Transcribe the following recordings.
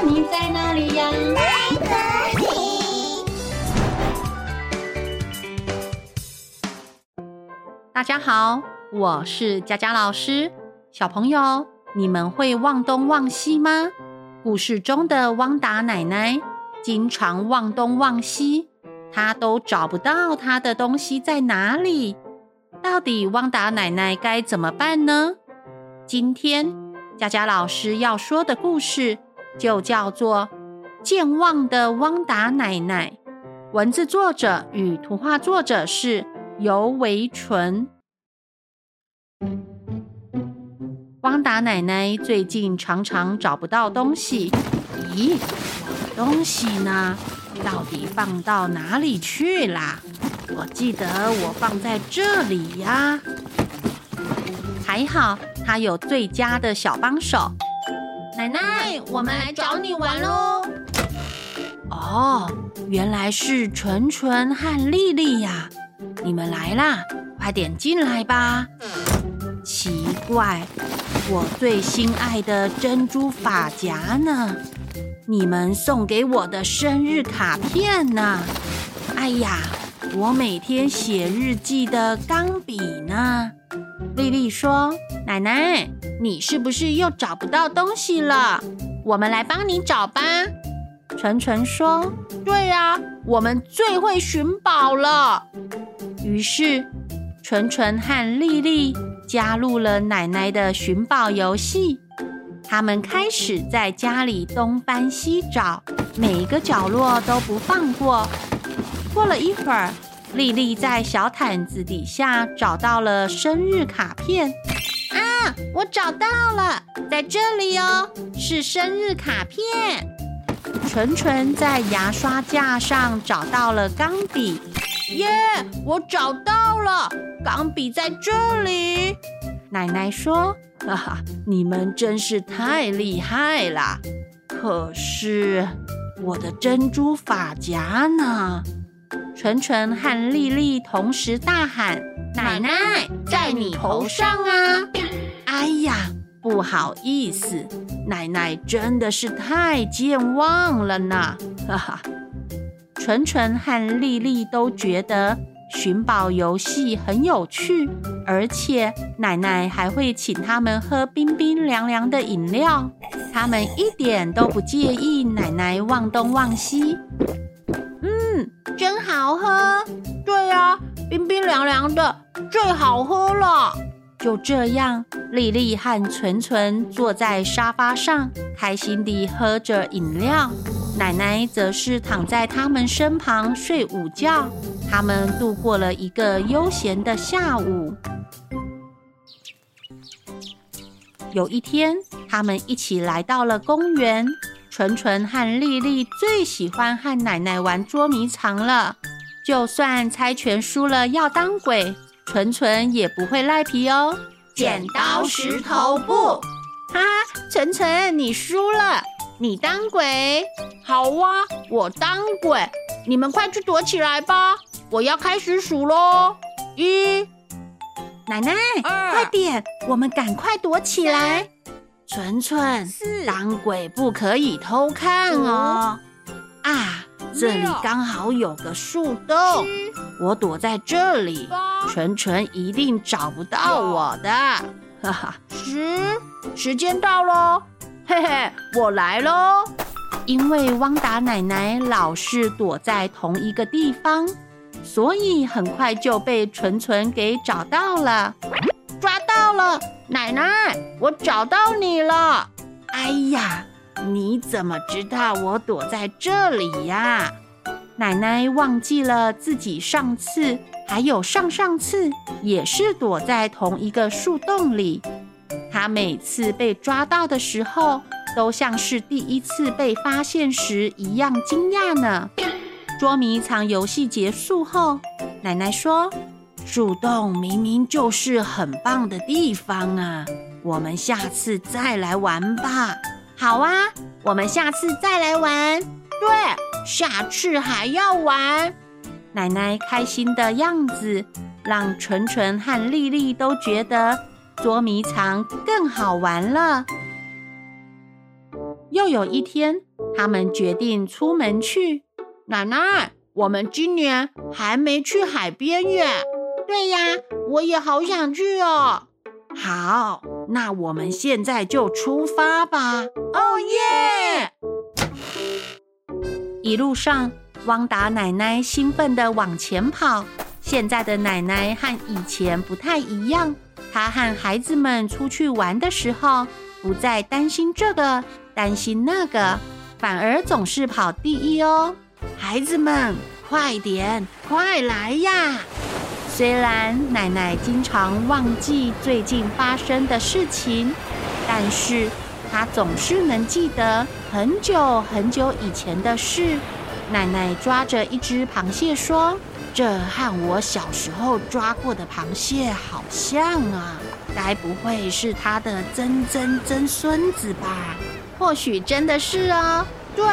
你在哪里呀？大家好，我是佳佳老师。小朋友，你们会忘东忘西吗？故事中的汪达奶奶经常忘东忘西，她都找不到她的东西在哪里。到底汪达奶奶该怎么办呢？今天佳佳老师要说的故事就叫做《健忘的汪达奶奶》。文字作者与图画作者是游维纯。汪达奶奶最近常常找不到东西。咦，我的东西呢？到底放到哪里去啦？我记得我放在这里呀。还好，她有最佳的小帮手。奶奶，我们来找你玩喽！哦，原来是纯纯和丽丽呀。你们来啦，快点进来吧。奇怪，我最心爱的珍珠发夹呢？你们送给我的生日卡片呢？哎呀，我每天写日记的钢笔呢？丽丽说：“奶奶，你是不是又找不到东西了？我们来帮你找吧。”纯纯说：“对呀，我们最会寻宝了。”于是，纯纯和丽丽加入了奶奶的寻宝游戏。他们开始在家里东翻西找，每一个角落都不放过。过了一会儿，丽丽在小毯子底下找到了生日卡片。我找到了，在这里哦，是生日卡片。纯纯在牙刷架上找到了钢笔。耶我找到了，钢笔在这里。奶奶说：“哈哈，你们真是太厉害了。可是我的珍珠发夹呢？”纯纯和丽丽同时大喊：“奶奶，在你头上啊！”哎呀，不好意思，奶奶真的是太健忘了呢。哈哈。纯纯和丽丽都觉得寻宝游戏很有趣，而且奶奶还会请他们喝冰冰凉凉的饮料，他们一点都不介意奶奶忘东忘西。嗯，真好喝。对呀，冰冰凉凉的最好喝了。就这样，丽丽和纯纯坐在沙发上，开心地喝着饮料。奶奶则是躺在他们身旁睡午觉。他们度过了一个悠闲的下午。有一天，他们一起来到了公园。纯纯和丽丽最喜欢和奶奶玩捉迷藏了。就算猜拳输了要当鬼，纯纯也不会赖皮哦。剪刀石头布，哈哈，纯纯你输了。你当鬼，好啊！我当鬼，你们快去躲起来吧！我要开始数喽，一，奶奶，快点，我们赶快躲起来！纯纯，四当鬼不可以偷看哦。啊，这里刚好有个树洞，七我躲在这里，纯纯一定找不到我的。哈哈，十，时间到喽。嘿嘿，我来喽！因为汪达奶奶老是躲在同一个地方，所以很快就被纯纯给找到了。抓到了，奶奶，我找到你了！哎呀，你怎么知道我躲在这里呀？奶奶忘记了自己上次还有上上次也是躲在同一个树洞里。她每次被抓到的时候，都像是第一次被发现时一样惊讶呢。捉迷藏游戏结束后，奶奶说：“树洞明明就是很棒的地方啊，我们下次再来玩吧。”“好啊，我们下次再来玩。”“对，下次还要玩。”奶奶开心的样子，让纯纯和丽丽都觉得。捉迷藏更好玩了。又有一天，他们决定出门去。奶奶，我们今年还没去海边耶。对呀，我也好想去哦。好，那我们现在就出发吧。哦耶！一路上，汪达奶奶兴奋地往前跑。现在的奶奶和以前不太一样，她和孩子们出去玩的时候，不再担心这个，担心那个，反而总是跑第一哦。孩子们，快点，快来呀！虽然奶奶经常忘记最近发生的事情，但是他总是能记得很久很久以前的事。奶奶抓着一只螃蟹说：“这和我小时候抓过的螃蟹好像啊，该不会是他的曾曾曾孙子吧？或许真的是啊。对，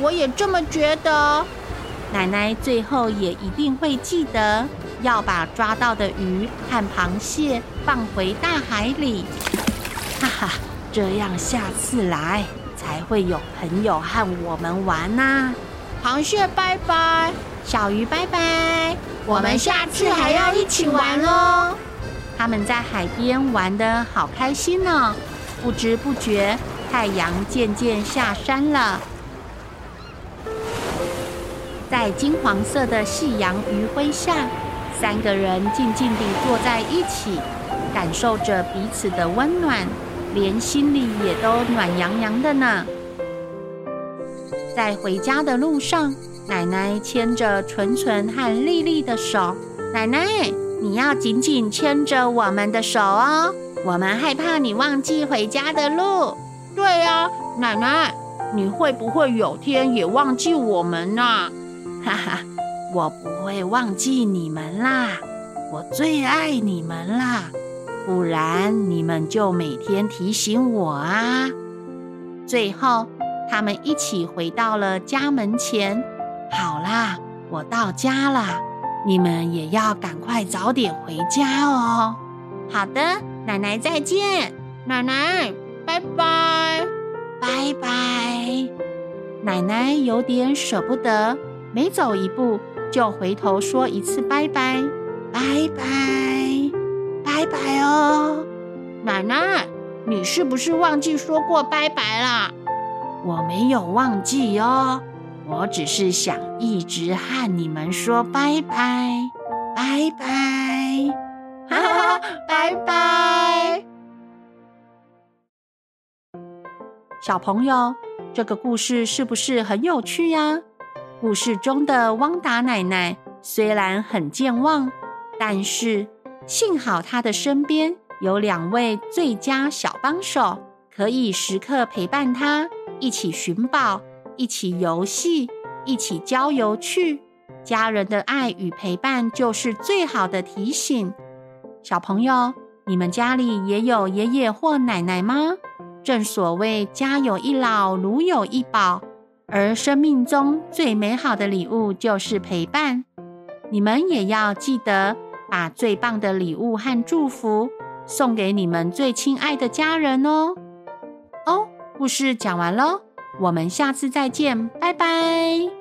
我也这么觉得。”奶奶最后也一定会记得，要把抓到的鱼和螃蟹放回大海里。哈哈，这样下次来才会有朋友和我们玩呐、啊。螃蟹拜拜，小鱼拜拜，我们下次还要一起玩哦。他们在海边玩的好开心呢、哦，不知不觉太阳渐渐下山了。在金黄色的夕阳余晖下，三个人静静地坐在一起，感受着彼此的温暖，连心里也都暖洋洋的呢。在回家的路上，奶奶牵着纯纯和丽丽的手。奶奶，你要紧紧牵着我们的手哦，我们害怕你忘记回家的路。对呀，奶奶，你会不会有天也忘记我们呢？哈哈，我不会忘记你们啦，我最爱你们啦，不然你们就每天提醒我啊。最后，他们一起回到了家门前。好啦，我到家了，你们也要赶快早点回家哦。好的，奶奶再见，奶奶拜拜，拜拜。奶奶有点舍不得。每走一步，就回头说一次拜拜，拜拜，拜拜哦，奶奶，你是不是忘记说过拜拜了？我没有忘记哦，我只是想一直和你们说拜拜，拜拜，哈哈，拜拜。小朋友，这个故事是不是很有趣呀？故事中的汪达奶奶虽然很健忘，但是幸好他的身边有两位最佳小帮手，可以时刻陪伴他，一起寻宝，一起游戏，一起郊游去。家人的爱与陪伴就是最好的提醒。小朋友，你们家里也有爷爷或奶奶吗？正所谓家有一老，如有一宝。而生命中最美好的礼物就是陪伴，你们也要记得把最棒的礼物和祝福送给你们最亲爱的家人哦。哦，故事讲完喽，我们下次再见，拜拜。